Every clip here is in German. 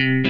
thank you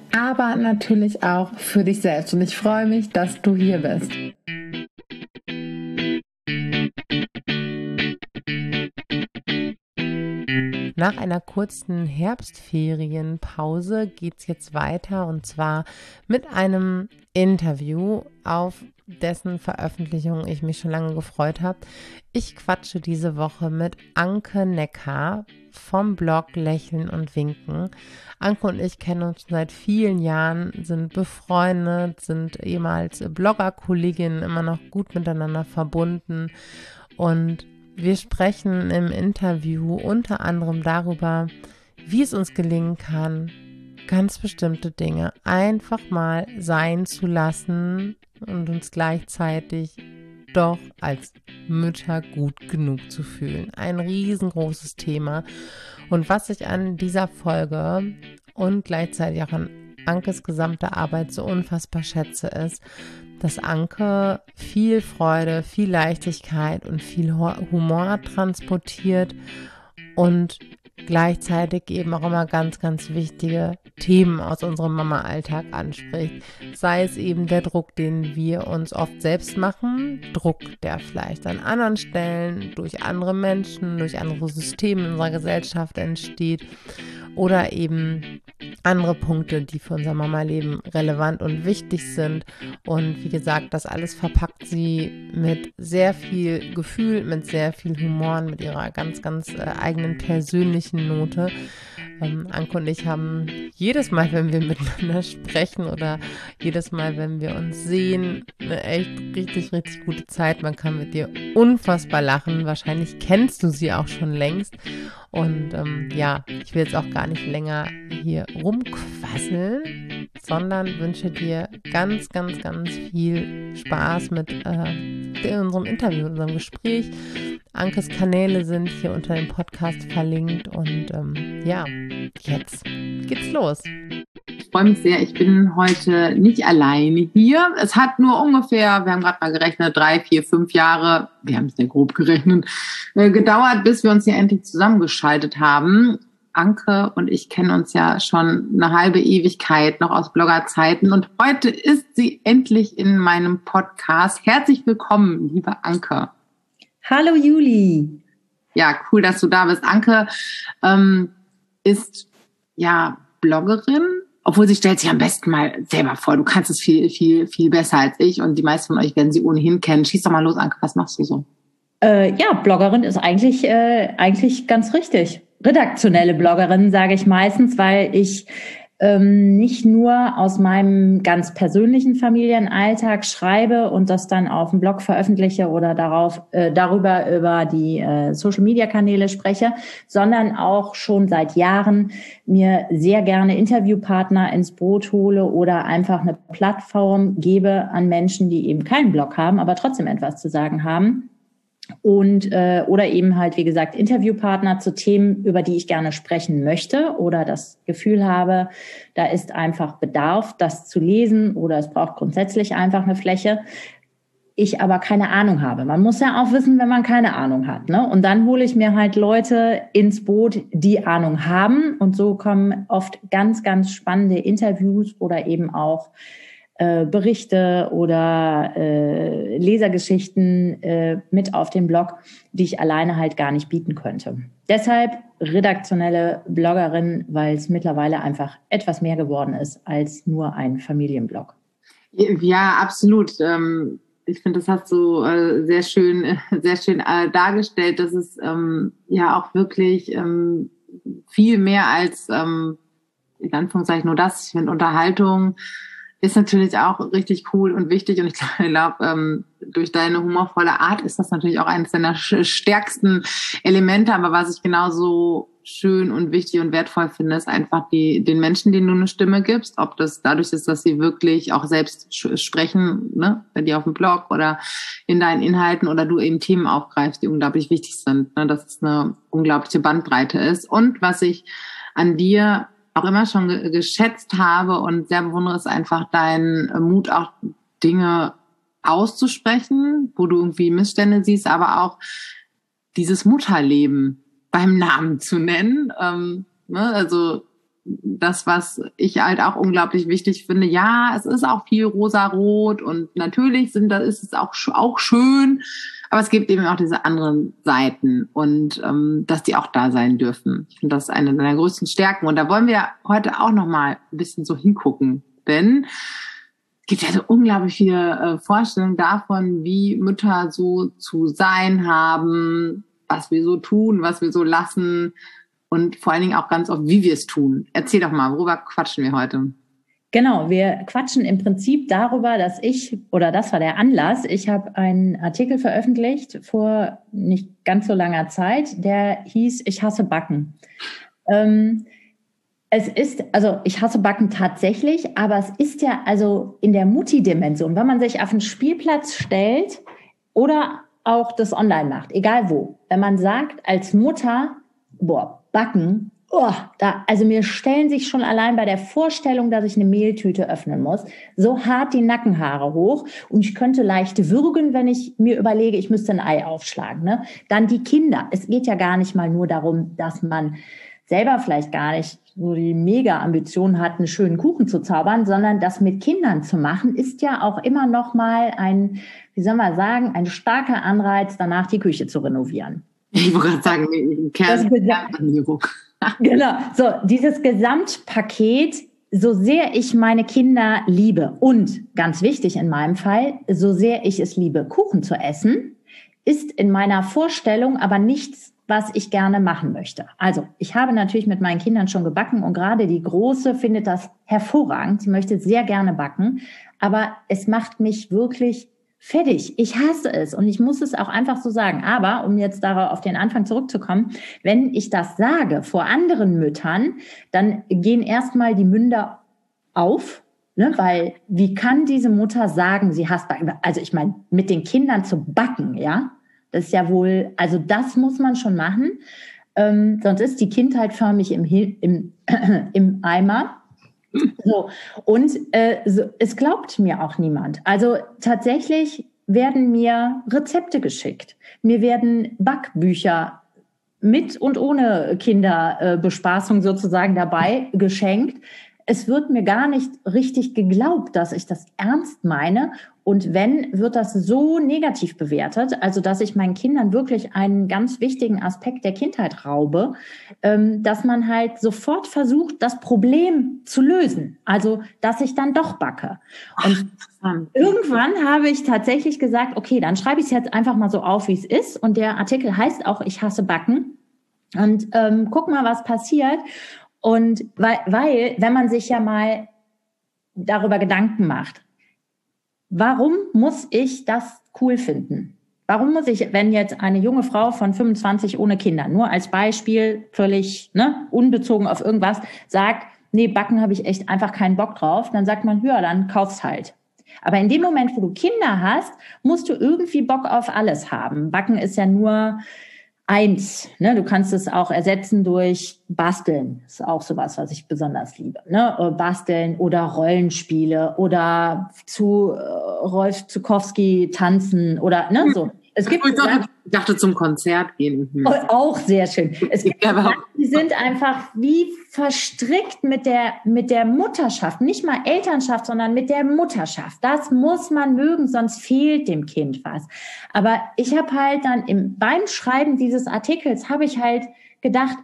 aber natürlich auch für dich selbst. Und ich freue mich, dass du hier bist. Nach einer kurzen Herbstferienpause geht es jetzt weiter und zwar mit einem Interview, auf dessen Veröffentlichung ich mich schon lange gefreut habe. Ich quatsche diese Woche mit Anke Neckar vom Blog Lächeln und Winken. Anke und ich kennen uns seit vielen Jahren, sind befreundet, sind ehemals Bloggerkolleginnen, immer noch gut miteinander verbunden und wir sprechen im Interview unter anderem darüber, wie es uns gelingen kann, ganz bestimmte Dinge einfach mal sein zu lassen und uns gleichzeitig doch als Mütter gut genug zu fühlen. Ein riesengroßes Thema. Und was ich an dieser Folge und gleichzeitig auch an Ankes gesamte Arbeit so unfassbar schätze, ist, dass Anke viel Freude, viel Leichtigkeit und viel Humor transportiert und gleichzeitig eben auch immer ganz, ganz wichtige Themen aus unserem Mama-Alltag anspricht. Sei es eben der Druck, den wir uns oft selbst machen, Druck, der vielleicht an anderen Stellen durch andere Menschen, durch andere Systeme in unserer Gesellschaft entsteht oder eben andere Punkte, die für unser Mama-Leben relevant und wichtig sind. Und wie gesagt, das alles verpackt sie mit sehr viel Gefühl, mit sehr viel Humor, mit ihrer ganz, ganz äh, eigenen persönlichen Note. Ähm, Anke und ich haben jedes Mal, wenn wir miteinander sprechen oder jedes Mal, wenn wir uns sehen, eine echt richtig, richtig gute Zeit. Man kann mit dir unfassbar lachen. Wahrscheinlich kennst du sie auch schon längst. Und ähm, ja, ich will jetzt auch gar nicht länger hier rumquasseln, sondern wünsche dir ganz, ganz, ganz viel Spaß mit äh, unserem Interview, in unserem Gespräch. Ankes Kanäle sind hier unter dem Podcast verlinkt und ähm, ja, jetzt geht's los. Ich freue mich sehr. Ich bin heute nicht alleine hier. Es hat nur ungefähr, wir haben gerade mal gerechnet, drei, vier, fünf Jahre, wir haben es sehr grob gerechnet, äh, gedauert, bis wir uns hier endlich zusammengeschaltet haben. Anke und ich kennen uns ja schon eine halbe Ewigkeit, noch aus Bloggerzeiten. Und heute ist sie endlich in meinem Podcast. Herzlich willkommen, liebe Anke. Hallo Juli. Ja, cool, dass du da bist. Anke ähm, ist ja Bloggerin, obwohl sie stellt sich am besten mal selber vor. Du kannst es viel, viel, viel besser als ich und die meisten von euch werden sie ohnehin kennen. Schieß doch mal los, Anke, was machst du so? Äh, ja, Bloggerin ist eigentlich, äh, eigentlich ganz richtig. Redaktionelle Bloggerin, sage ich meistens, weil ich ähm, nicht nur aus meinem ganz persönlichen Familienalltag schreibe und das dann auf dem Blog veröffentliche oder darauf äh, darüber über die äh, Social Media Kanäle spreche, sondern auch schon seit Jahren mir sehr gerne Interviewpartner ins Boot hole oder einfach eine Plattform gebe an Menschen, die eben keinen Blog haben, aber trotzdem etwas zu sagen haben und äh, oder eben halt wie gesagt Interviewpartner zu Themen, über die ich gerne sprechen möchte oder das Gefühl habe, da ist einfach Bedarf, das zu lesen oder es braucht grundsätzlich einfach eine Fläche. Ich aber keine Ahnung habe. Man muss ja auch wissen, wenn man keine Ahnung hat. Ne? Und dann hole ich mir halt Leute ins Boot, die Ahnung haben. Und so kommen oft ganz, ganz spannende Interviews oder eben auch äh, Berichte oder äh, Lesergeschichten äh, mit auf dem Blog, die ich alleine halt gar nicht bieten könnte. Deshalb redaktionelle Bloggerin, weil es mittlerweile einfach etwas mehr geworden ist als nur ein Familienblog. Ja, absolut. Ähm, ich finde, das hast du äh, sehr schön, sehr schön äh, dargestellt, dass es ähm, ja auch wirklich ähm, viel mehr als in Anführungszeichen nur das. Ich finde Unterhaltung ist natürlich auch richtig cool und wichtig. Und ich glaube, ähm, durch deine humorvolle Art ist das natürlich auch eines deiner stärksten Elemente. Aber was ich genauso schön und wichtig und wertvoll finde, ist einfach die, den Menschen, denen du eine Stimme gibst. Ob das dadurch ist, dass sie wirklich auch selbst sprechen, ne, bei dir auf dem Blog oder in deinen Inhalten oder du eben Themen aufgreifst, die unglaublich wichtig sind. Ne, dass es eine unglaubliche Bandbreite ist. Und was ich an dir auch immer schon ge geschätzt habe und sehr bewundere, ist einfach dein Mut, auch Dinge auszusprechen, wo du irgendwie Missstände siehst, aber auch dieses Mutterleben beim Namen zu nennen. Ähm, ne? Also das, was ich halt auch unglaublich wichtig finde. Ja, es ist auch viel rosa-rot und natürlich sind, da ist es auch, auch schön, aber es gibt eben auch diese anderen Seiten und ähm, dass die auch da sein dürfen. Ich finde das eine deiner größten Stärken. Und da wollen wir heute auch noch mal ein bisschen so hingucken. Denn es gibt ja so unglaublich viele äh, Vorstellungen davon, wie Mütter so zu sein haben, was wir so tun, was wir so lassen und vor allen Dingen auch ganz oft, wie wir es tun. Erzähl doch mal, worüber quatschen wir heute? Genau, wir quatschen im Prinzip darüber, dass ich, oder das war der Anlass, ich habe einen Artikel veröffentlicht vor nicht ganz so langer Zeit, der hieß Ich hasse Backen. Ähm, es ist, also ich hasse Backen tatsächlich, aber es ist ja also in der Mutti-Dimension, wenn man sich auf einen Spielplatz stellt oder auch das online macht, egal wo, wenn man sagt als Mutter, boah, Backen, oh, da, also mir stellen sich schon allein bei der Vorstellung, dass ich eine Mehltüte öffnen muss, so hart die Nackenhaare hoch und ich könnte leicht würgen, wenn ich mir überlege, ich müsste ein Ei aufschlagen. Ne? Dann die Kinder. Es geht ja gar nicht mal nur darum, dass man selber vielleicht gar nicht so die Mega-Ambition hat, einen schönen Kuchen zu zaubern, sondern das mit Kindern zu machen, ist ja auch immer noch mal ein, wie soll man sagen, ein starker Anreiz, danach die Küche zu renovieren. Ich wollte gerade sagen, Kernsanierung. genau. So, dieses Gesamtpaket, so sehr ich meine Kinder liebe und ganz wichtig in meinem Fall, so sehr ich es liebe, Kuchen zu essen, ist in meiner Vorstellung aber nichts, was ich gerne machen möchte. Also, ich habe natürlich mit meinen Kindern schon gebacken und gerade die Große findet das hervorragend. Sie möchte sehr gerne backen, aber es macht mich wirklich Fertig. Ich hasse es und ich muss es auch einfach so sagen. Aber um jetzt darauf auf den Anfang zurückzukommen, wenn ich das sage vor anderen Müttern, dann gehen erstmal die Münder auf, ne? weil wie kann diese Mutter sagen, sie hasst Backen? Also ich meine, mit den Kindern zu backen, ja, das ist ja wohl, also das muss man schon machen. Ähm, sonst ist die Kindheit förmlich im, im, im Eimer. So, und äh, so, es glaubt mir auch niemand. Also tatsächlich werden mir Rezepte geschickt. Mir werden Backbücher mit und ohne Kinderbespaßung sozusagen dabei geschenkt es wird mir gar nicht richtig geglaubt, dass ich das ernst meine. Und wenn, wird das so negativ bewertet, also dass ich meinen Kindern wirklich einen ganz wichtigen Aspekt der Kindheit raube, ähm, dass man halt sofort versucht, das Problem zu lösen. Also, dass ich dann doch backe. Und Ach, irgendwann habe ich tatsächlich gesagt, okay, dann schreibe ich es jetzt einfach mal so auf, wie es ist. Und der Artikel heißt auch, ich hasse Backen. Und ähm, guck mal, was passiert. Und weil, weil, wenn man sich ja mal darüber Gedanken macht, warum muss ich das cool finden? Warum muss ich, wenn jetzt eine junge Frau von 25 ohne Kinder, nur als Beispiel, völlig ne, unbezogen auf irgendwas, sagt, nee, Backen habe ich echt einfach keinen Bock drauf, dann sagt man, ja, dann kauf's halt. Aber in dem Moment, wo du Kinder hast, musst du irgendwie Bock auf alles haben. Backen ist ja nur eins. Ne? Du kannst es auch ersetzen durch Basteln. Ist auch sowas, was ich besonders liebe. Ne? Äh, basteln oder Rollenspiele oder zu äh, Rolf Zukowski tanzen oder ne, so. Es gibt ich dachte, ich dachte zum Konzert gehen. Hm. Auch sehr schön. Es gibt ja, die sind einfach wie verstrickt mit der mit der Mutterschaft, nicht mal Elternschaft, sondern mit der Mutterschaft. Das muss man mögen, sonst fehlt dem Kind was. Aber ich habe halt dann im beim Schreiben dieses Artikels habe ich halt gedacht,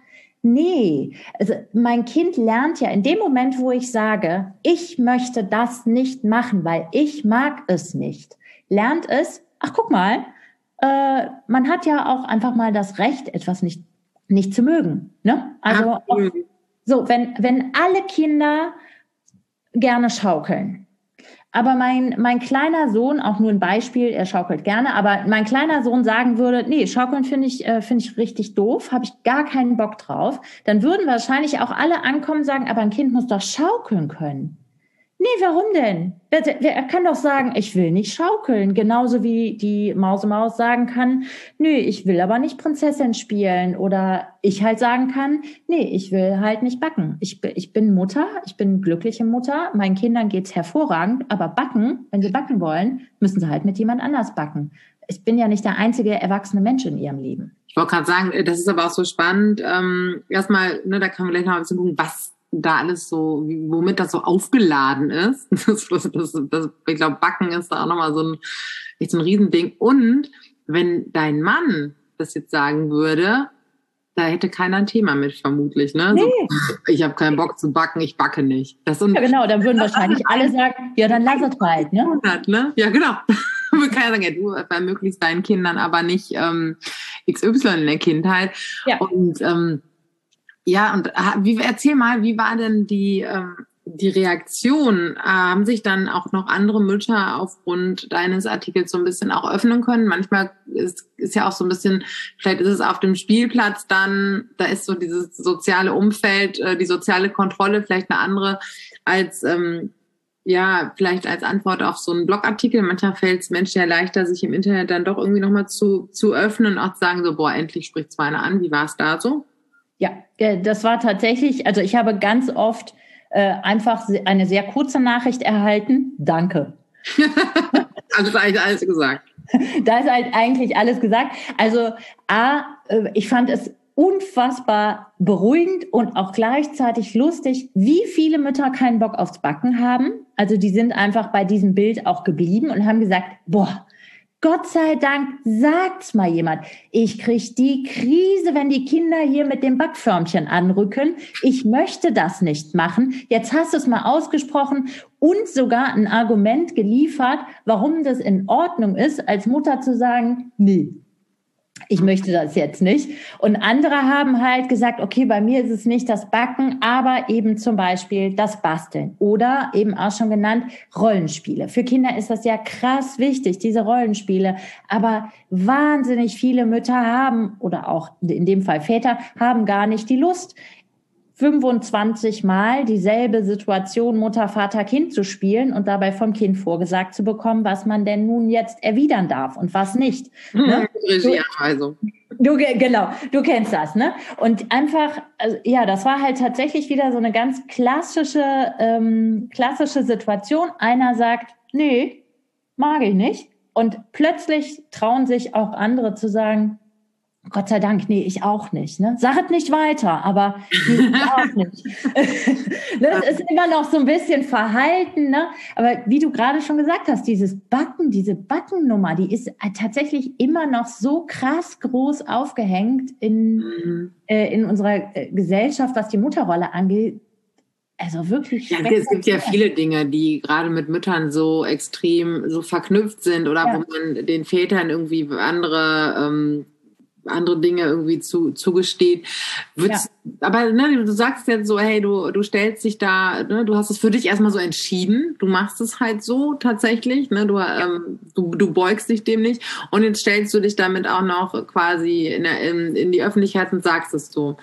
Nee, also mein Kind lernt ja in dem Moment, wo ich sage, ich möchte das nicht machen, weil ich mag es nicht, lernt es, ach guck mal, äh, man hat ja auch einfach mal das Recht, etwas nicht, nicht zu mögen. Ne? Also auch, so, wenn, wenn alle Kinder gerne schaukeln, aber mein, mein kleiner Sohn, auch nur ein Beispiel, er schaukelt gerne, aber mein kleiner Sohn sagen würde, nee, schaukeln finde ich, äh, finde ich richtig doof, habe ich gar keinen Bock drauf, dann würden wahrscheinlich auch alle ankommen und sagen, aber ein Kind muss doch schaukeln können. Nee, warum denn? Er kann doch sagen, ich will nicht schaukeln. Genauso wie die Mausemaus sagen kann, nö, ich will aber nicht Prinzessin spielen. Oder ich halt sagen kann, nee, ich will halt nicht backen. Ich, ich bin Mutter, ich bin glückliche Mutter, meinen Kindern geht's hervorragend, aber backen, wenn sie backen wollen, müssen sie halt mit jemand anders backen. Ich bin ja nicht der einzige erwachsene Mensch in ihrem Leben. Ich wollte gerade sagen, das ist aber auch so spannend. Ähm, erstmal, ne, da kann man gleich noch ein bisschen gucken, was da alles so, womit das so aufgeladen ist. Das, das, das, ich glaube, Backen ist da auch nochmal so ein, echt so ein Riesending. Und wenn dein Mann das jetzt sagen würde, da hätte keiner ein Thema mit, vermutlich. Ne? Nee. So, ich habe keinen Bock zu backen, ich backe nicht. Das ja, genau, dann würden wahrscheinlich alle sagen, ja, dann lass es halt. Ne? ne? Ja, genau. Kann ja sagen, ja, du ermöglichst deinen Kindern aber nicht ähm, XY in der Kindheit. Ja. Und ähm, ja, und wie, erzähl mal, wie war denn die, ähm, die Reaktion? Äh, haben sich dann auch noch andere Mütter aufgrund deines Artikels so ein bisschen auch öffnen können? Manchmal ist, ist ja auch so ein bisschen, vielleicht ist es auf dem Spielplatz dann, da ist so dieses soziale Umfeld, äh, die soziale Kontrolle vielleicht eine andere als ähm, ja, vielleicht als Antwort auf so einen Blogartikel. Manchmal fällt es Menschen ja leichter, sich im Internet dann doch irgendwie nochmal zu, zu öffnen und auch zu sagen, so, boah, endlich spricht es einer an. Wie war es da so? Ja, äh, das war tatsächlich, also ich habe ganz oft äh, einfach eine sehr kurze Nachricht erhalten. Danke. also ist eigentlich alles gesagt. Da ist halt eigentlich alles gesagt. Also A, äh, ich fand es unfassbar beruhigend und auch gleichzeitig lustig, wie viele Mütter keinen Bock aufs Backen haben. Also die sind einfach bei diesem Bild auch geblieben und haben gesagt, boah, Gott sei Dank sagt's mal jemand. Ich krieg die Krise, wenn die Kinder hier mit dem Backförmchen anrücken. Ich möchte das nicht machen. Jetzt hast du es mal ausgesprochen und sogar ein Argument geliefert, warum das in Ordnung ist, als Mutter zu sagen, nee, ich möchte das jetzt nicht. Und andere haben halt gesagt, okay, bei mir ist es nicht das Backen, aber eben zum Beispiel das Basteln oder eben auch schon genannt Rollenspiele. Für Kinder ist das ja krass wichtig, diese Rollenspiele. Aber wahnsinnig viele Mütter haben oder auch in dem Fall Väter haben gar nicht die Lust, 25 Mal dieselbe Situation Mutter, Vater, Kind zu spielen und dabei vom Kind vorgesagt zu bekommen, was man denn nun jetzt erwidern darf und was nicht. Ne? Regieanweisung. Du, genau, du kennst das, ne? Und einfach, also, ja, das war halt tatsächlich wieder so eine ganz klassische, ähm, klassische Situation. Einer sagt, nee, mag ich nicht. Und plötzlich trauen sich auch andere zu sagen, Gott sei Dank, nee, ich auch nicht. Ne? Sag nicht weiter, aber nee, ich auch nicht. das ist immer noch so ein bisschen verhalten, ne? Aber wie du gerade schon gesagt hast, dieses Backen, diese Backennummer, die ist tatsächlich immer noch so krass groß aufgehängt in, mhm. äh, in unserer äh, Gesellschaft, was die Mutterrolle angeht. Also wirklich. Ja, es gibt ja viele Dinge, die gerade mit Müttern so extrem so verknüpft sind oder ja. wo man den Vätern irgendwie andere ähm, andere Dinge irgendwie zu, zugesteht. Ja. Aber ne, du sagst jetzt so, hey, du, du stellst dich da, ne, du hast es für dich erstmal so entschieden, du machst es halt so tatsächlich, ne, du, ähm, du, du beugst dich dem nicht und jetzt stellst du dich damit auch noch quasi in, der, in, in die Öffentlichkeit und sagst es so.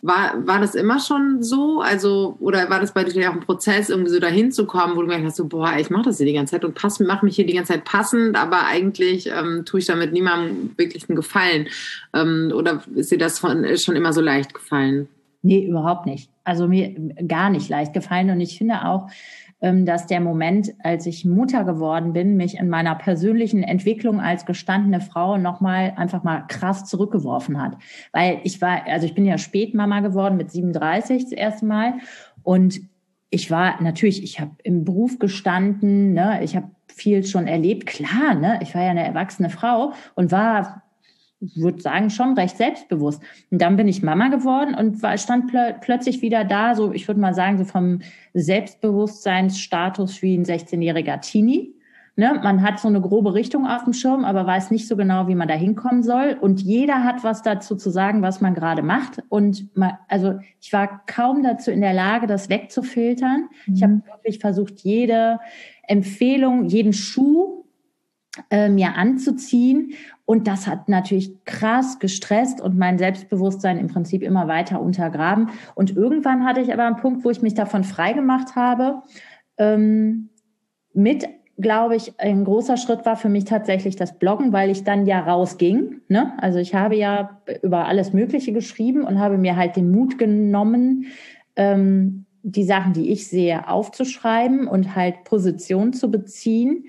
War, war das immer schon so? Also, oder war das bei dir auch ein Prozess, irgendwie so dahin zu kommen, wo du gedacht hast, so, boah, ich mache das hier die ganze Zeit und mache mich hier die ganze Zeit passend, aber eigentlich ähm, tue ich damit niemandem wirklich einen Gefallen. Ähm, oder ist dir das von, schon immer so leicht gefallen? Nee, überhaupt nicht. Also mir gar nicht leicht gefallen. Und ich finde auch, dass der Moment, als ich Mutter geworden bin, mich in meiner persönlichen Entwicklung als gestandene Frau nochmal einfach mal krass zurückgeworfen hat. Weil ich war, also ich bin ja Spätmama geworden mit 37 das erste Mal. Und ich war natürlich, ich habe im Beruf gestanden, ne, ich habe viel schon erlebt, klar, ne, ich war ja eine erwachsene Frau und war würde sagen, schon recht selbstbewusst. Und dann bin ich Mama geworden und war, stand plö plötzlich wieder da, so ich würde mal sagen, so vom Selbstbewusstseinsstatus wie ein 16-jähriger Teenie. Ne? Man hat so eine grobe Richtung auf dem Schirm, aber weiß nicht so genau, wie man da hinkommen soll. Und jeder hat was dazu zu sagen, was man gerade macht. Und man, also ich war kaum dazu in der Lage, das wegzufiltern. Mhm. Ich habe wirklich versucht, jede Empfehlung, jeden Schuh äh, mir anzuziehen. Und das hat natürlich krass gestresst und mein Selbstbewusstsein im Prinzip immer weiter untergraben. Und irgendwann hatte ich aber einen Punkt, wo ich mich davon freigemacht habe, ähm, mit glaube ich, ein großer Schritt war für mich tatsächlich das Bloggen, weil ich dann ja rausging. Ne? Also ich habe ja über alles Mögliche geschrieben und habe mir halt den Mut genommen, ähm, die Sachen, die ich sehe, aufzuschreiben und halt Position zu beziehen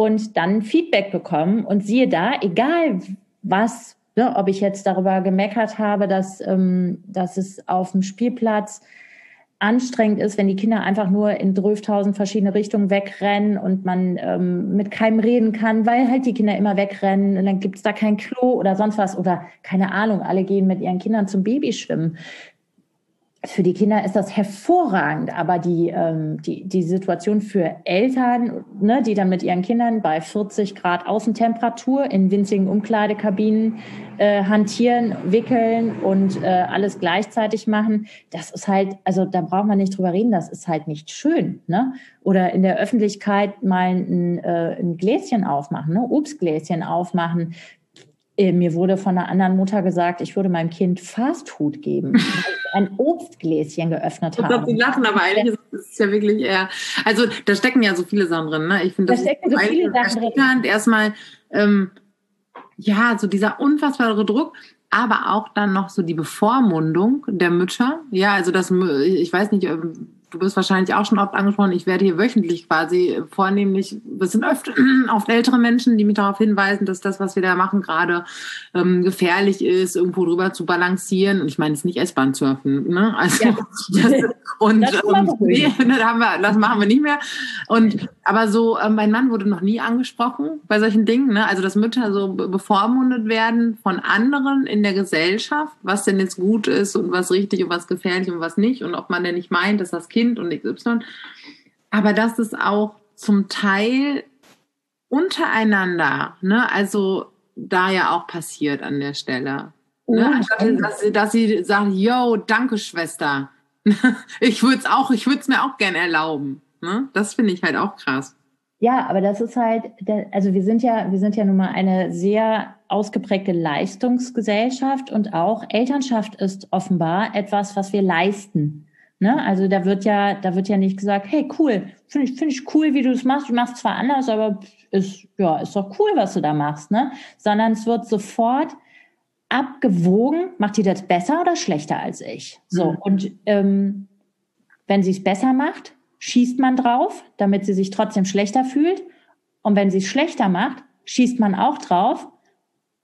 und dann Feedback bekommen. Und siehe da, egal was, ne, ob ich jetzt darüber gemeckert habe, dass, ähm, dass es auf dem Spielplatz anstrengend ist, wenn die Kinder einfach nur in 12.000 verschiedene Richtungen wegrennen und man ähm, mit keinem reden kann, weil halt die Kinder immer wegrennen und dann gibt's da kein Klo oder sonst was oder keine Ahnung, alle gehen mit ihren Kindern zum Babyschwimmen für die Kinder ist das hervorragend, aber die, ähm, die, die Situation für Eltern, ne, die dann mit ihren Kindern bei 40 Grad Außentemperatur in winzigen Umkleidekabinen äh, hantieren, wickeln und äh, alles gleichzeitig machen, das ist halt, also da braucht man nicht drüber reden, das ist halt nicht schön. Ne? Oder in der Öffentlichkeit mal ein, äh, ein Gläschen aufmachen, ne? Obstgläschen aufmachen, äh, mir wurde von einer anderen Mutter gesagt, ich würde meinem Kind Fastfood geben, ein Obstgläschen geöffnet habe. Das lachen, aber eigentlich ist es ja wirklich eher, also da stecken ja so viele Sachen drin. Ne? Ich finde, das da stecken so viele Sachen drin. Erstmal, ähm, ja, so dieser unfassbare Druck, aber auch dann noch so die Bevormundung der Mütter. Ja, also das, ich weiß nicht, ähm, du bist wahrscheinlich auch schon oft angesprochen, ich werde hier wöchentlich quasi vornehmlich, das sind oft, oft ältere Menschen, die mich darauf hinweisen, dass das, was wir da machen, gerade ähm, gefährlich ist, irgendwo drüber zu balancieren. Und ich meine, es ist nicht S-Bahn surfen, ne? Also ja. das, und das, ähm, nee, das, haben wir, das machen wir nicht mehr. Und aber so, äh, mein Mann wurde noch nie angesprochen bei solchen Dingen, ne? Also dass Mütter so bevormundet werden von anderen in der Gesellschaft, was denn jetzt gut ist und was richtig und was gefährlich und was nicht und ob man denn nicht meint, dass das Kind Kind und XY. Aber das ist auch zum Teil untereinander, ne? Also da ja auch passiert an der Stelle. Ne? Anstatt, dass, sie, dass sie sagen, yo, danke Schwester. ich würde es auch, ich würde es mir auch gerne erlauben. Ne? Das finde ich halt auch krass. Ja, aber das ist halt, also wir sind ja, wir sind ja nun mal eine sehr ausgeprägte Leistungsgesellschaft und auch Elternschaft ist offenbar etwas, was wir leisten. Ne? Also da wird ja, da wird ja nicht gesagt, hey cool, finde ich, finde ich cool, wie du es machst. Du machst zwar anders, aber ist ja ist doch cool, was du da machst, ne? Sondern es wird sofort abgewogen, macht die das besser oder schlechter als ich? So mhm. und ähm, wenn sie es besser macht, schießt man drauf, damit sie sich trotzdem schlechter fühlt. Und wenn sie es schlechter macht, schießt man auch drauf,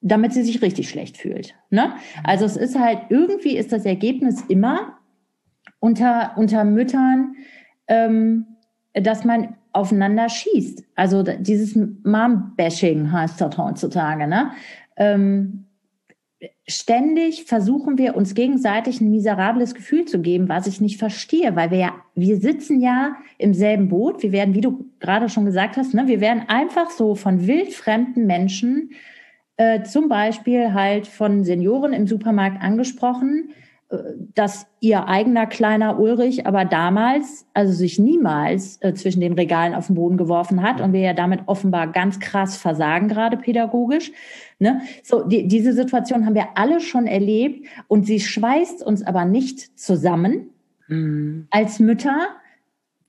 damit sie sich richtig schlecht fühlt. Ne? Also es ist halt irgendwie ist das Ergebnis immer unter, unter Müttern, ähm, dass man aufeinander schießt. Also dieses Mom-Bashing heißt das heutzutage. Ne? Ähm, ständig versuchen wir uns gegenseitig ein miserables Gefühl zu geben, was ich nicht verstehe, weil wir ja, wir sitzen ja im selben Boot. Wir werden, wie du gerade schon gesagt hast, ne, wir werden einfach so von wildfremden Menschen, äh, zum Beispiel halt von Senioren im Supermarkt angesprochen, dass ihr eigener kleiner Ulrich aber damals, also sich niemals äh, zwischen den Regalen auf den Boden geworfen hat und wir ja damit offenbar ganz krass versagen, gerade pädagogisch. Ne? So, die, diese Situation haben wir alle schon erlebt und sie schweißt uns aber nicht zusammen mhm. als Mütter.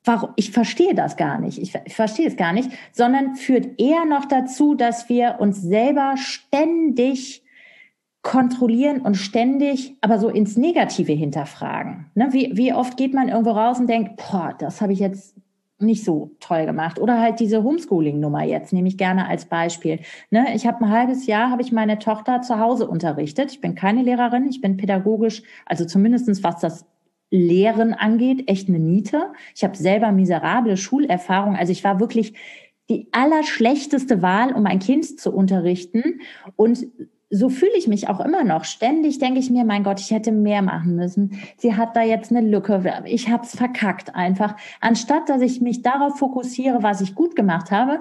Warum? Ich verstehe das gar nicht. Ich, ich verstehe es gar nicht, sondern führt eher noch dazu, dass wir uns selber ständig kontrollieren und ständig aber so ins Negative hinterfragen. Ne? Wie, wie oft geht man irgendwo raus und denkt, boah, das habe ich jetzt nicht so toll gemacht. Oder halt diese Homeschooling-Nummer jetzt, nehme ich gerne als Beispiel. Ne? Ich habe ein halbes Jahr, habe ich meine Tochter zu Hause unterrichtet. Ich bin keine Lehrerin, ich bin pädagogisch, also zumindestens was das Lehren angeht, echt eine Niete. Ich habe selber miserable Schulerfahrung. Also ich war wirklich die allerschlechteste Wahl, um ein Kind zu unterrichten. Und so fühle ich mich auch immer noch. Ständig denke ich mir, mein Gott, ich hätte mehr machen müssen. Sie hat da jetzt eine Lücke. Ich habe es verkackt einfach. Anstatt dass ich mich darauf fokussiere, was ich gut gemacht habe,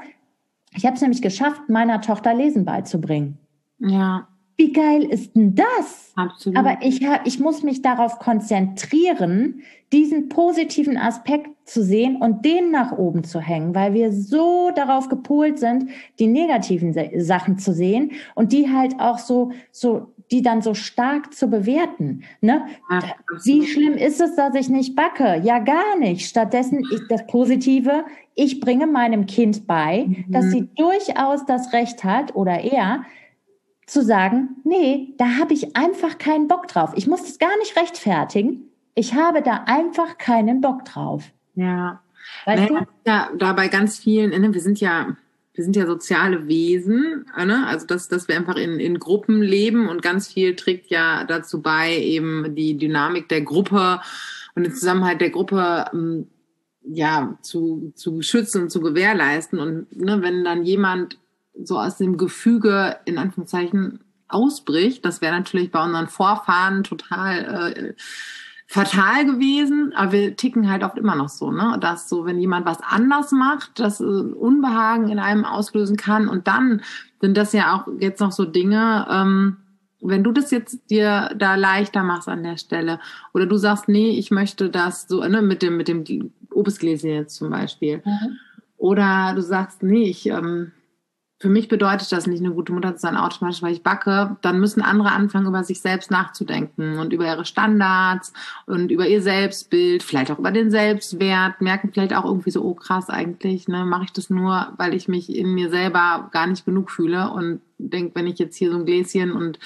Ich habe es nämlich geschafft, meiner Tochter Lesen beizubringen. Ja. Wie geil ist denn das? Absolut. Aber ich, hab, ich muss mich darauf konzentrieren, diesen positiven Aspekt zu sehen und den nach oben zu hängen, weil wir so darauf gepolt sind, die negativen Sachen zu sehen und die halt auch so, so, die dann so stark zu bewerten. Ne? Ja, Wie schlimm ist es, dass ich nicht backe? Ja, gar nicht. Stattdessen ist das Positive, ich bringe meinem Kind bei, mhm. dass sie durchaus das Recht hat oder er, zu sagen, nee, da habe ich einfach keinen Bock drauf. Ich muss das gar nicht rechtfertigen. Ich habe da einfach keinen Bock drauf. Ja. Weißt naja, du? Ja, da bei ganz vielen, ne, wir sind ja, wir sind ja soziale Wesen, ne? also dass, dass wir einfach in, in Gruppen leben und ganz viel trägt ja dazu bei, eben die Dynamik der Gruppe und den Zusammenhalt der Gruppe ähm, ja zu, zu schützen und zu gewährleisten. Und ne, wenn dann jemand so aus dem Gefüge in Anführungszeichen ausbricht, das wäre natürlich bei unseren Vorfahren total äh, fatal gewesen, aber wir ticken halt oft immer noch so, ne? Dass so, wenn jemand was anders macht, das äh, Unbehagen in einem auslösen kann und dann sind das ja auch jetzt noch so Dinge, ähm, wenn du das jetzt dir da leichter machst an der Stelle oder du sagst, nee, ich möchte das so, ne, mit dem, mit dem Obstgläschen jetzt zum Beispiel. Mhm. Oder du sagst, nee, ich ähm, für mich bedeutet das nicht eine gute Mutter zu sein automatisch, weil ich backe, dann müssen andere anfangen, über sich selbst nachzudenken und über ihre Standards und über ihr Selbstbild, vielleicht auch über den Selbstwert, merken vielleicht auch irgendwie so, oh krass, eigentlich, ne, mache ich das nur, weil ich mich in mir selber gar nicht genug fühle und denke, wenn ich jetzt hier so ein Gläschen und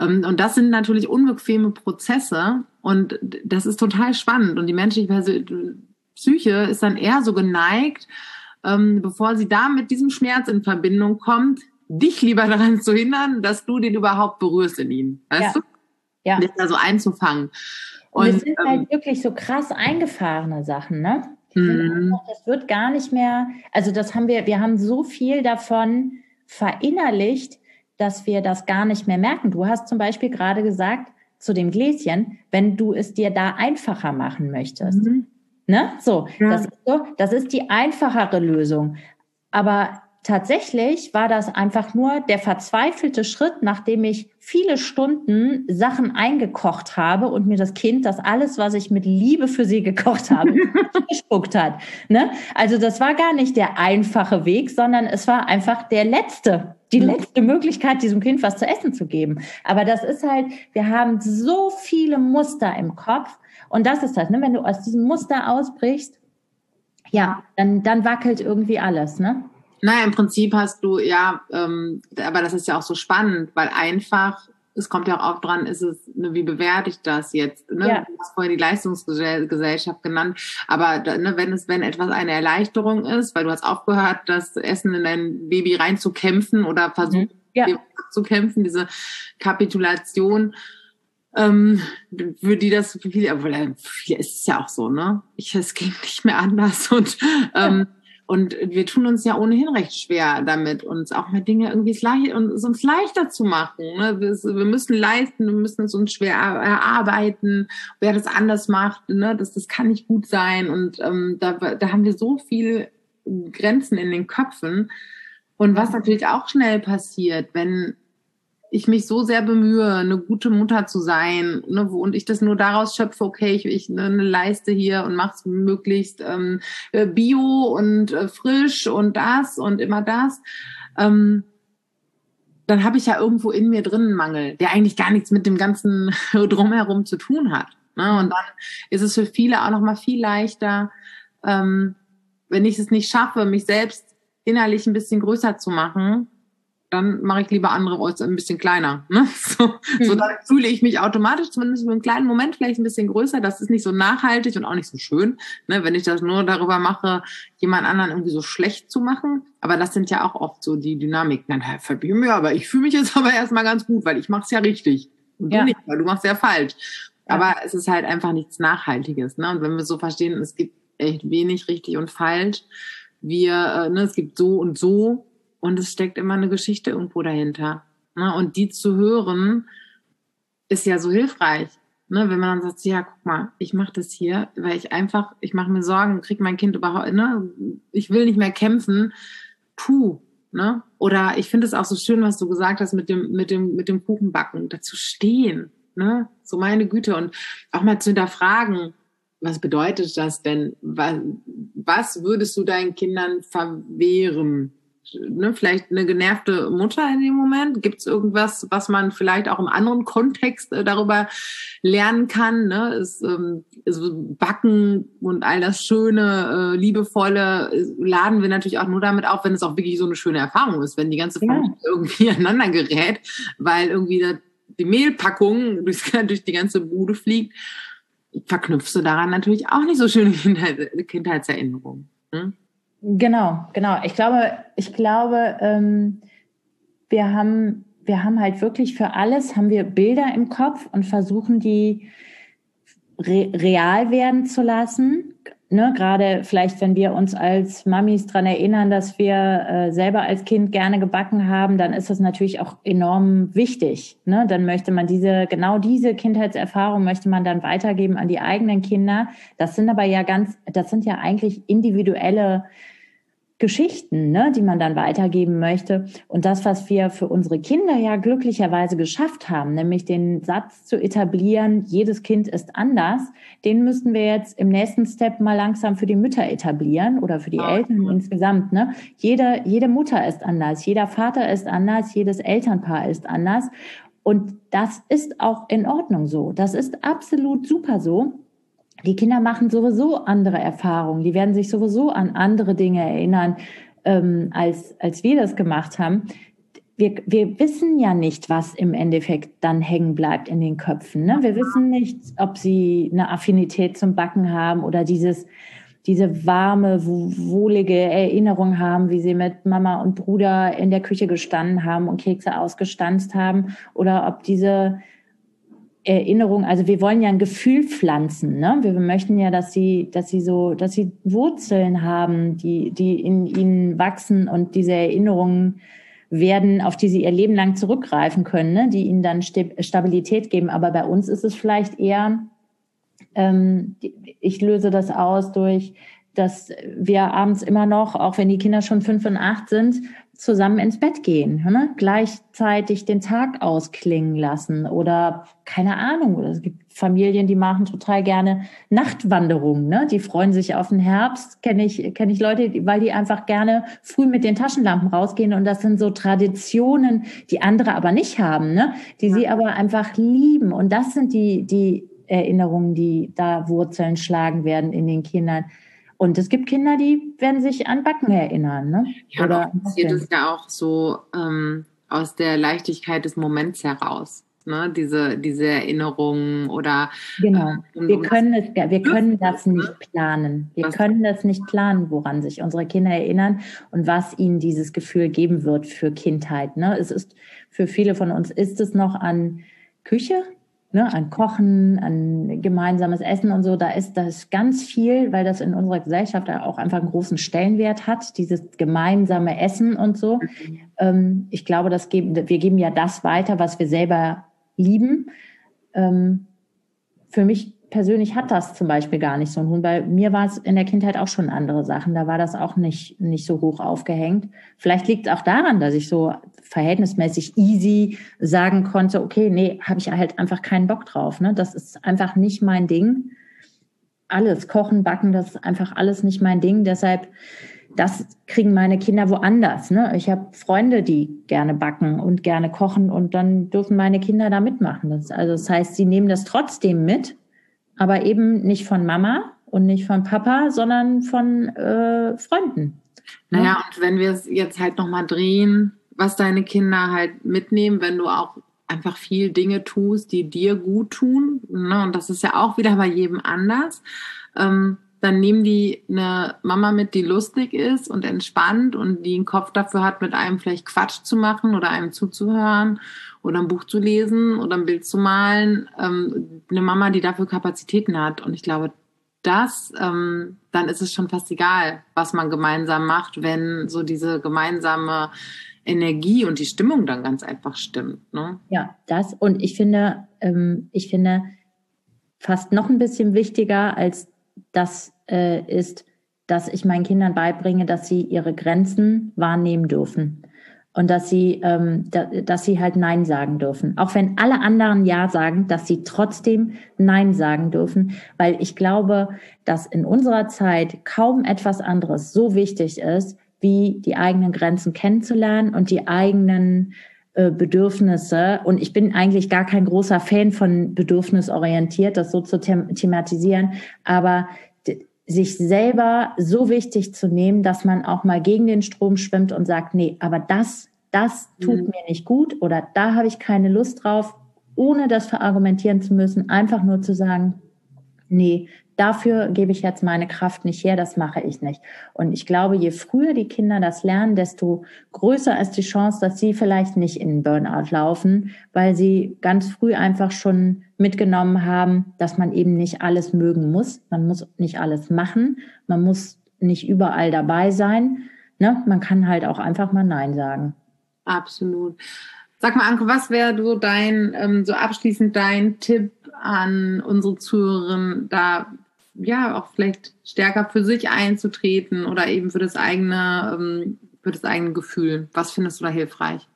ähm, und das sind natürlich unbequeme Prozesse und das ist total spannend. Und die menschliche Psyche ist dann eher so geneigt, ähm, bevor sie da mit diesem Schmerz in Verbindung kommt, dich lieber daran zu hindern, dass du den überhaupt berührst in ihm. Weißt ja. du? Ja. Dich da so einzufangen. Und, und es sind halt ähm, halt wirklich so krass eingefahrene Sachen, ne? Mhm. Das wird gar nicht mehr, also das haben wir, wir haben so viel davon verinnerlicht, dass wir das gar nicht mehr merken. Du hast zum Beispiel gerade gesagt, zu dem Gläschen, wenn du es dir da einfacher machen möchtest, mhm. Ne? So, ja. das, ist so, das ist die einfachere Lösung. Aber tatsächlich war das einfach nur der verzweifelte Schritt, nachdem ich viele Stunden Sachen eingekocht habe und mir das Kind das alles, was ich mit Liebe für sie gekocht habe, gespuckt hat. Ne? Also das war gar nicht der einfache Weg, sondern es war einfach der letzte, die letzte Möglichkeit, diesem Kind was zu essen zu geben. Aber das ist halt, wir haben so viele Muster im Kopf und das ist das, ne? wenn du aus diesem Muster ausbrichst, ja, dann, dann wackelt irgendwie alles, ne? Naja, im Prinzip hast du, ja, ähm, aber das ist ja auch so spannend, weil einfach, es kommt ja auch dran, ist es, ne, wie bewerte ich das jetzt? Ne? Ja. Du hast vorhin die Leistungsgesellschaft genannt, aber ne, wenn es, wenn etwas eine Erleichterung ist, weil du hast aufgehört, das Essen in dein Baby reinzukämpfen oder versucht mhm. ja. zu kämpfen, diese Kapitulation, ähm, für die das für viele, aber viele ist es ja auch so, ne? Ich, es ging nicht mehr anders und ähm, und wir tun uns ja ohnehin recht schwer damit, uns auch mal Dinge irgendwie leicht, uns leichter zu machen. Ne? Wir, wir, müssen leisten, wir müssen es uns schwer erarbeiten. Wer das anders macht, ne? das, das kann nicht gut sein. Und ähm, da, da haben wir so viele Grenzen in den Köpfen. Und was natürlich auch schnell passiert, wenn ich mich so sehr bemühe, eine gute Mutter zu sein, ne, wo, und ich das nur daraus schöpfe, okay, ich, ich ne, eine Leiste hier und mache es möglichst ähm, äh, bio und äh, frisch und das und immer das, ähm, dann habe ich ja irgendwo in mir drin einen Mangel, der eigentlich gar nichts mit dem ganzen drumherum zu tun hat. Ne? Und dann ist es für viele auch noch mal viel leichter, ähm, wenn ich es nicht schaffe, mich selbst innerlich ein bisschen größer zu machen, dann mache ich lieber andere Orte ein bisschen kleiner. Ne? So, mhm. so dann fühle ich mich automatisch zumindest für einen kleinen Moment vielleicht ein bisschen größer. Das ist nicht so nachhaltig und auch nicht so schön, ne? wenn ich das nur darüber mache, jemand anderen irgendwie so schlecht zu machen. Aber das sind ja auch oft so die Dynamiken. Dann verbiete mir, aber ich fühle mich jetzt aber erstmal ganz gut, weil ich mache es ja richtig. Und du ja. nicht, weil du machst ja falsch. Aber es ist halt einfach nichts Nachhaltiges. Ne? Und wenn wir so verstehen, es gibt echt wenig richtig und falsch, wir, äh, ne, es gibt so und so, und es steckt immer eine Geschichte irgendwo dahinter. Ne? Und die zu hören, ist ja so hilfreich. Ne? Wenn man dann sagt, ja, guck mal, ich mache das hier, weil ich einfach, ich mache mir Sorgen, krieg mein Kind überhaupt, ne? ich will nicht mehr kämpfen. Puh, Ne? Oder ich finde es auch so schön, was du gesagt hast mit dem, mit dem, mit dem Kuchenbacken, dazu stehen. Ne? So meine Güte. Und auch mal zu hinterfragen, was bedeutet das denn? Was, was würdest du deinen Kindern verwehren? Ne, vielleicht eine genervte Mutter in dem Moment? Gibt es irgendwas, was man vielleicht auch im anderen Kontext äh, darüber lernen kann? Ne? Ist, ähm, ist Backen und all das Schöne, äh, Liebevolle äh, laden wir natürlich auch nur damit auf, wenn es auch wirklich so eine schöne Erfahrung ist, wenn die ganze Familie ja. irgendwie aneinander gerät, weil irgendwie die Mehlpackung durch, durch die ganze Bude fliegt verknüpfst du daran natürlich auch nicht so schöne Kindheit, Kindheitserinnerungen. Hm? Genau, genau. Ich glaube, ich glaube, ähm, wir haben, wir haben halt wirklich für alles haben wir Bilder im Kopf und versuchen die re real werden zu lassen ne, gerade vielleicht, wenn wir uns als Mamis dran erinnern, dass wir äh, selber als Kind gerne gebacken haben, dann ist das natürlich auch enorm wichtig. Ne? Dann möchte man diese, genau diese Kindheitserfahrung möchte man dann weitergeben an die eigenen Kinder. Das sind aber ja ganz, das sind ja eigentlich individuelle Geschichten, ne, die man dann weitergeben möchte. Und das, was wir für unsere Kinder ja glücklicherweise geschafft haben, nämlich den Satz zu etablieren, jedes Kind ist anders, den müssten wir jetzt im nächsten Step mal langsam für die Mütter etablieren oder für die ja. Eltern insgesamt. Ne? Jede, jede Mutter ist anders, jeder Vater ist anders, jedes Elternpaar ist anders. Und das ist auch in Ordnung so. Das ist absolut super so. Die Kinder machen sowieso andere Erfahrungen. Die werden sich sowieso an andere Dinge erinnern, ähm, als, als wir das gemacht haben. Wir, wir wissen ja nicht, was im Endeffekt dann hängen bleibt in den Köpfen. Ne? Wir wissen nicht, ob sie eine Affinität zum Backen haben oder dieses, diese warme, wohlige Erinnerung haben, wie sie mit Mama und Bruder in der Küche gestanden haben und Kekse ausgestanzt haben oder ob diese Erinnerung, also wir wollen ja ein Gefühl pflanzen, ne? Wir möchten ja, dass sie, dass sie so, dass sie Wurzeln haben, die, die in ihnen wachsen und diese Erinnerungen werden, auf die sie ihr Leben lang zurückgreifen können, ne? die ihnen dann Stabilität geben. Aber bei uns ist es vielleicht eher, ähm, ich löse das aus durch, dass wir abends immer noch, auch wenn die Kinder schon fünf und acht sind, zusammen ins Bett gehen, ne? gleichzeitig den Tag ausklingen lassen oder keine Ahnung. Es gibt Familien, die machen total gerne Nachtwanderungen, ne? die freuen sich auf den Herbst. Kenne ich kenne ich Leute, weil die einfach gerne früh mit den Taschenlampen rausgehen und das sind so Traditionen, die andere aber nicht haben, ne? die ja. sie aber einfach lieben und das sind die die Erinnerungen, die da Wurzeln schlagen werden in den Kindern. Und es gibt Kinder, die werden sich an Backen erinnern. Ne? Ja, Oder passiert es ja auch so ähm, aus der Leichtigkeit des Moments heraus. Ne? Diese, diese Erinnerungen oder genau. Äh, wir können es, wir können das nicht planen. Wir können das nicht planen, woran sich unsere Kinder erinnern und was ihnen dieses Gefühl geben wird für Kindheit. Ne? Es ist für viele von uns ist es noch an Küche, ne, an Kochen, an gemeinsames Essen und so, da ist das ganz viel, weil das in unserer Gesellschaft auch einfach einen großen Stellenwert hat, dieses gemeinsame Essen und so. Ähm, ich glaube, das geben, wir geben ja das weiter, was wir selber lieben. Ähm, für mich persönlich hat das zum Beispiel gar nicht so ein Huhn. Bei mir war es in der Kindheit auch schon andere Sachen. Da war das auch nicht, nicht so hoch aufgehängt. Vielleicht liegt es auch daran, dass ich so verhältnismäßig easy sagen konnte, okay, nee, habe ich halt einfach keinen Bock drauf. Ne? Das ist einfach nicht mein Ding. Alles, Kochen, Backen, das ist einfach alles nicht mein Ding. Deshalb, das kriegen meine Kinder woanders. Ne? Ich habe Freunde, die gerne backen und gerne kochen und dann dürfen meine Kinder da mitmachen. Das, also das heißt, sie nehmen das trotzdem mit, aber eben nicht von Mama und nicht von Papa, sondern von äh, Freunden. Ne? Naja, und wenn wir es jetzt halt nochmal drehen, was deine Kinder halt mitnehmen, wenn du auch einfach viel Dinge tust, die dir gut tun, ne? und das ist ja auch wieder bei jedem anders, ähm, dann nehmen die eine Mama mit, die lustig ist und entspannt und die einen Kopf dafür hat, mit einem vielleicht Quatsch zu machen oder einem zuzuhören oder ein Buch zu lesen oder ein Bild zu malen. Ähm, eine Mama, die dafür Kapazitäten hat. Und ich glaube, das, ähm, dann ist es schon fast egal, was man gemeinsam macht, wenn so diese gemeinsame Energie und die Stimmung dann ganz einfach stimmt. Ne? Ja, das und ich finde, ähm, ich finde fast noch ein bisschen wichtiger als das äh, ist dass ich meinen Kindern beibringe, dass sie ihre Grenzen wahrnehmen dürfen und dass sie, ähm, da, dass sie halt Nein sagen dürfen. Auch wenn alle anderen Ja sagen, dass sie trotzdem Nein sagen dürfen, weil ich glaube, dass in unserer Zeit kaum etwas anderes so wichtig ist, wie die eigenen Grenzen kennenzulernen und die eigenen äh, Bedürfnisse. Und ich bin eigentlich gar kein großer Fan von bedürfnisorientiert, das so zu them thematisieren. Aber sich selber so wichtig zu nehmen, dass man auch mal gegen den Strom schwimmt und sagt, nee, aber das, das tut mhm. mir nicht gut oder da habe ich keine Lust drauf, ohne das verargumentieren zu müssen, einfach nur zu sagen, nee, dafür gebe ich jetzt meine Kraft nicht her, das mache ich nicht. Und ich glaube, je früher die Kinder das lernen, desto größer ist die Chance, dass sie vielleicht nicht in Burnout laufen, weil sie ganz früh einfach schon mitgenommen haben, dass man eben nicht alles mögen muss. Man muss nicht alles machen. Man muss nicht überall dabei sein. Ne? Man kann halt auch einfach mal Nein sagen. Absolut. Sag mal, Anke, was wäre so dein, ähm, so abschließend dein Tipp an unsere Zuhörerinnen, da ja auch vielleicht stärker für sich einzutreten oder eben für das eigene, ähm, für das eigene Gefühl? Was findest du da hilfreich?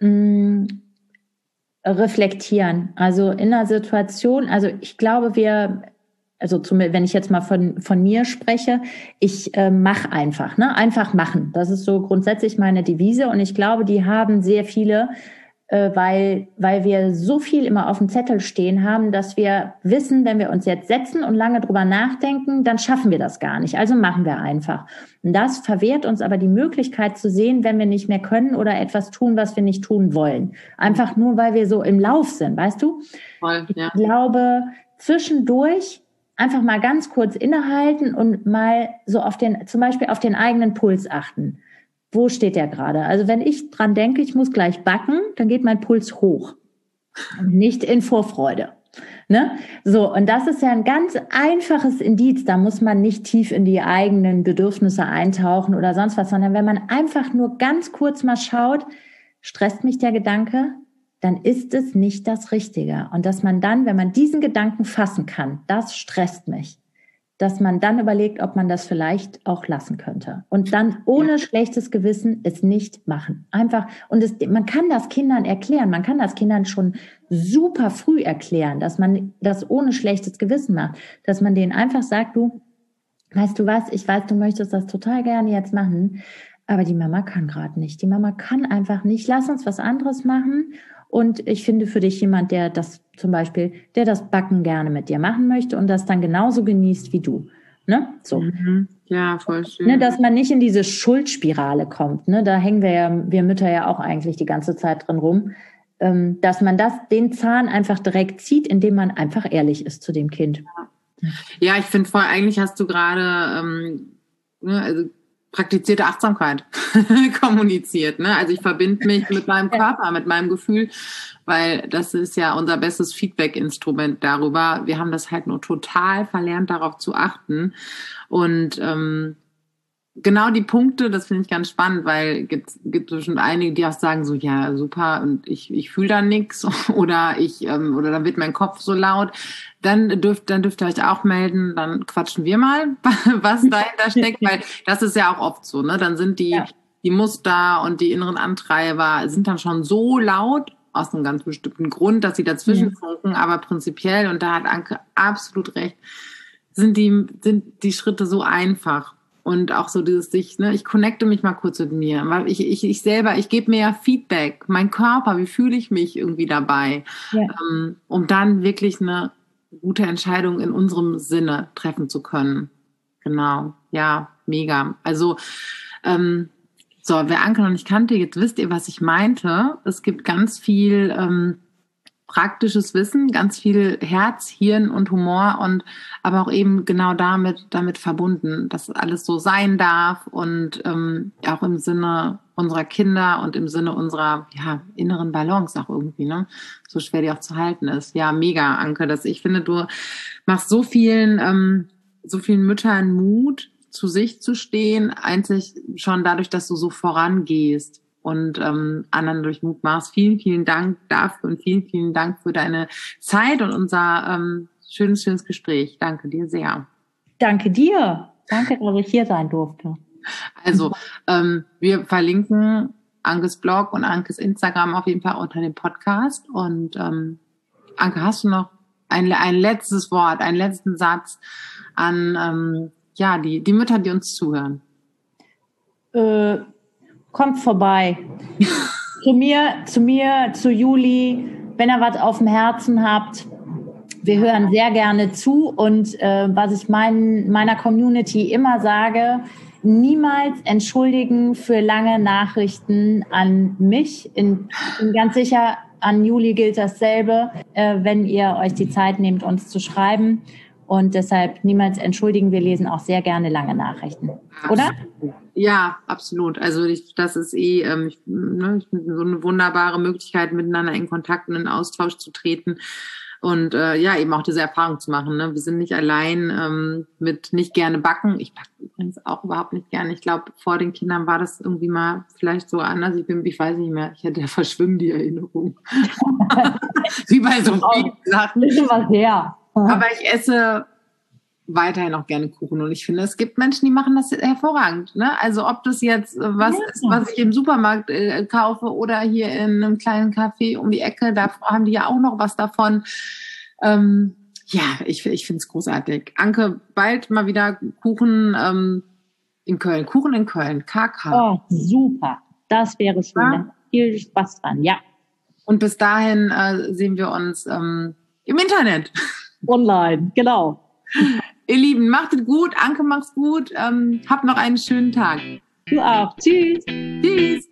Mm, reflektieren. Also in einer Situation, also ich glaube, wir, also zum, wenn ich jetzt mal von, von mir spreche, ich äh, mache einfach, ne? Einfach machen. Das ist so grundsätzlich meine Devise und ich glaube, die haben sehr viele weil, weil wir so viel immer auf dem Zettel stehen haben, dass wir wissen, wenn wir uns jetzt setzen und lange drüber nachdenken, dann schaffen wir das gar nicht. Also machen wir einfach. Und das verwehrt uns aber die Möglichkeit zu sehen, wenn wir nicht mehr können oder etwas tun, was wir nicht tun wollen. Einfach nur, weil wir so im Lauf sind, weißt du? Voll, ja. Ich glaube, zwischendurch einfach mal ganz kurz innehalten und mal so auf den, zum Beispiel auf den eigenen Puls achten wo steht der gerade? Also wenn ich dran denke, ich muss gleich backen, dann geht mein Puls hoch. Nicht in Vorfreude. Ne? So, und das ist ja ein ganz einfaches Indiz. Da muss man nicht tief in die eigenen Bedürfnisse eintauchen oder sonst was, sondern wenn man einfach nur ganz kurz mal schaut, stresst mich der Gedanke, dann ist es nicht das Richtige. Und dass man dann, wenn man diesen Gedanken fassen kann, das stresst mich dass man dann überlegt, ob man das vielleicht auch lassen könnte. Und dann ohne ja. schlechtes Gewissen es nicht machen. Einfach, und es, man kann das Kindern erklären, man kann das Kindern schon super früh erklären, dass man das ohne schlechtes Gewissen macht. Dass man denen einfach sagt, du, weißt du was, ich weiß, du möchtest das total gerne jetzt machen, aber die Mama kann gerade nicht. Die Mama kann einfach nicht. Lass uns was anderes machen. Und ich finde für dich jemand, der das zum Beispiel, der das Backen gerne mit dir machen möchte und das dann genauso genießt wie du. Ne? So. Mhm. Ja, voll schön. Ne, dass man nicht in diese Schuldspirale kommt. Ne? Da hängen wir ja, wir Mütter ja auch eigentlich die ganze Zeit drin rum. Ähm, dass man das, den Zahn einfach direkt zieht, indem man einfach ehrlich ist zu dem Kind. Ja, ich finde voll, eigentlich hast du gerade ähm, ne, also praktizierte Achtsamkeit kommuniziert. Ne? Also ich verbinde mich mit meinem Körper, mit meinem Gefühl, weil das ist ja unser bestes Feedback-Instrument darüber. Wir haben das halt nur total verlernt, darauf zu achten. Und ähm, genau die Punkte, das finde ich ganz spannend, weil gibt gibt bestimmt einige, die auch sagen so, ja super, und ich, ich fühle da nichts oder ich ähm, oder dann wird mein Kopf so laut. Dann dürft dann dürft ihr euch auch melden, dann quatschen wir mal, was dahinter steckt, weil das ist ja auch oft so, ne? Dann sind die ja. die Muster und die inneren Antreiber sind dann schon so laut aus einem ganz bestimmten Grund, dass sie dazwischen funken, aber prinzipiell und da hat Anke absolut recht, sind die sind die Schritte so einfach und auch so dieses sich, ne, ich connecte mich mal kurz mit mir, weil ich, ich, ich selber, ich gebe mir ja Feedback, mein Körper, wie fühle ich mich irgendwie dabei, ja. ähm, um dann wirklich eine gute Entscheidung in unserem Sinne treffen zu können. Genau, ja, mega. Also, ähm, so, wer Anke noch nicht kannte, jetzt wisst ihr, was ich meinte. Es gibt ganz viel ähm, praktisches Wissen, ganz viel Herz, Hirn und Humor und aber auch eben genau damit damit verbunden, dass alles so sein darf und ähm, auch im Sinne unserer Kinder und im Sinne unserer ja, inneren Balance auch irgendwie, ne? So schwer die auch zu halten ist. Ja, mega, Anke, dass ich finde, du machst so vielen ähm, so vielen Müttern Mut, zu sich zu stehen, einzig schon dadurch, dass du so vorangehst und ähm, anderen durch Mut machst. Vielen, vielen Dank dafür und vielen, vielen Dank für deine Zeit und unser ähm, schönes, schönes Gespräch. Danke dir sehr. Danke dir. Danke, dass ich hier sein durfte. Also, ähm, wir verlinken Ankes Blog und Ankes Instagram auf jeden Fall unter dem Podcast. Und ähm, Anke, hast du noch ein, ein letztes Wort, einen letzten Satz an ähm, ja, die, die Mütter, die uns zuhören? Äh, kommt vorbei. zu mir, zu mir, zu Juli, wenn ihr was auf dem Herzen habt. Wir hören sehr gerne zu und äh, was ich mein, meiner Community immer sage, niemals entschuldigen für lange Nachrichten an mich. In, bin ganz sicher, an Juli gilt dasselbe, äh, wenn ihr euch die Zeit nehmt, uns zu schreiben. Und deshalb niemals entschuldigen. Wir lesen auch sehr gerne lange Nachrichten. Oder? Ja, absolut. Also ich, das ist eh ähm, ich, ne, so eine wunderbare Möglichkeit, miteinander in Kontakt und in Austausch zu treten und äh, ja, eben auch diese Erfahrung zu machen. Ne? Wir sind nicht allein ähm, mit nicht gerne backen. Ich backe übrigens auch überhaupt nicht gerne. Ich glaube, vor den Kindern war das irgendwie mal vielleicht so anders. Ich bin, ich weiß nicht mehr, ich hatte ja verschwimmen die Erinnerung. Wie bei so vielen Sachen. Was her. Aber ich esse weiterhin auch gerne Kuchen und ich finde, es gibt Menschen, die machen das hervorragend. Ne? Also ob das jetzt äh, was ja. ist, was ich im Supermarkt äh, kaufe oder hier in einem kleinen Café um die Ecke, da haben die ja auch noch was davon. Ähm, ja, ich, ich finde es großartig. Anke, bald mal wieder Kuchen ähm, in Köln. Kuchen in Köln, KK. Oh, super. Das wäre schön. Ja? Viel Spaß dran, ja. Und bis dahin äh, sehen wir uns ähm, im Internet. Online, genau. Ihr Lieben, macht es gut. Anke, macht's gut. Ähm, habt noch einen schönen Tag. Du auch. Tschüss. Tschüss.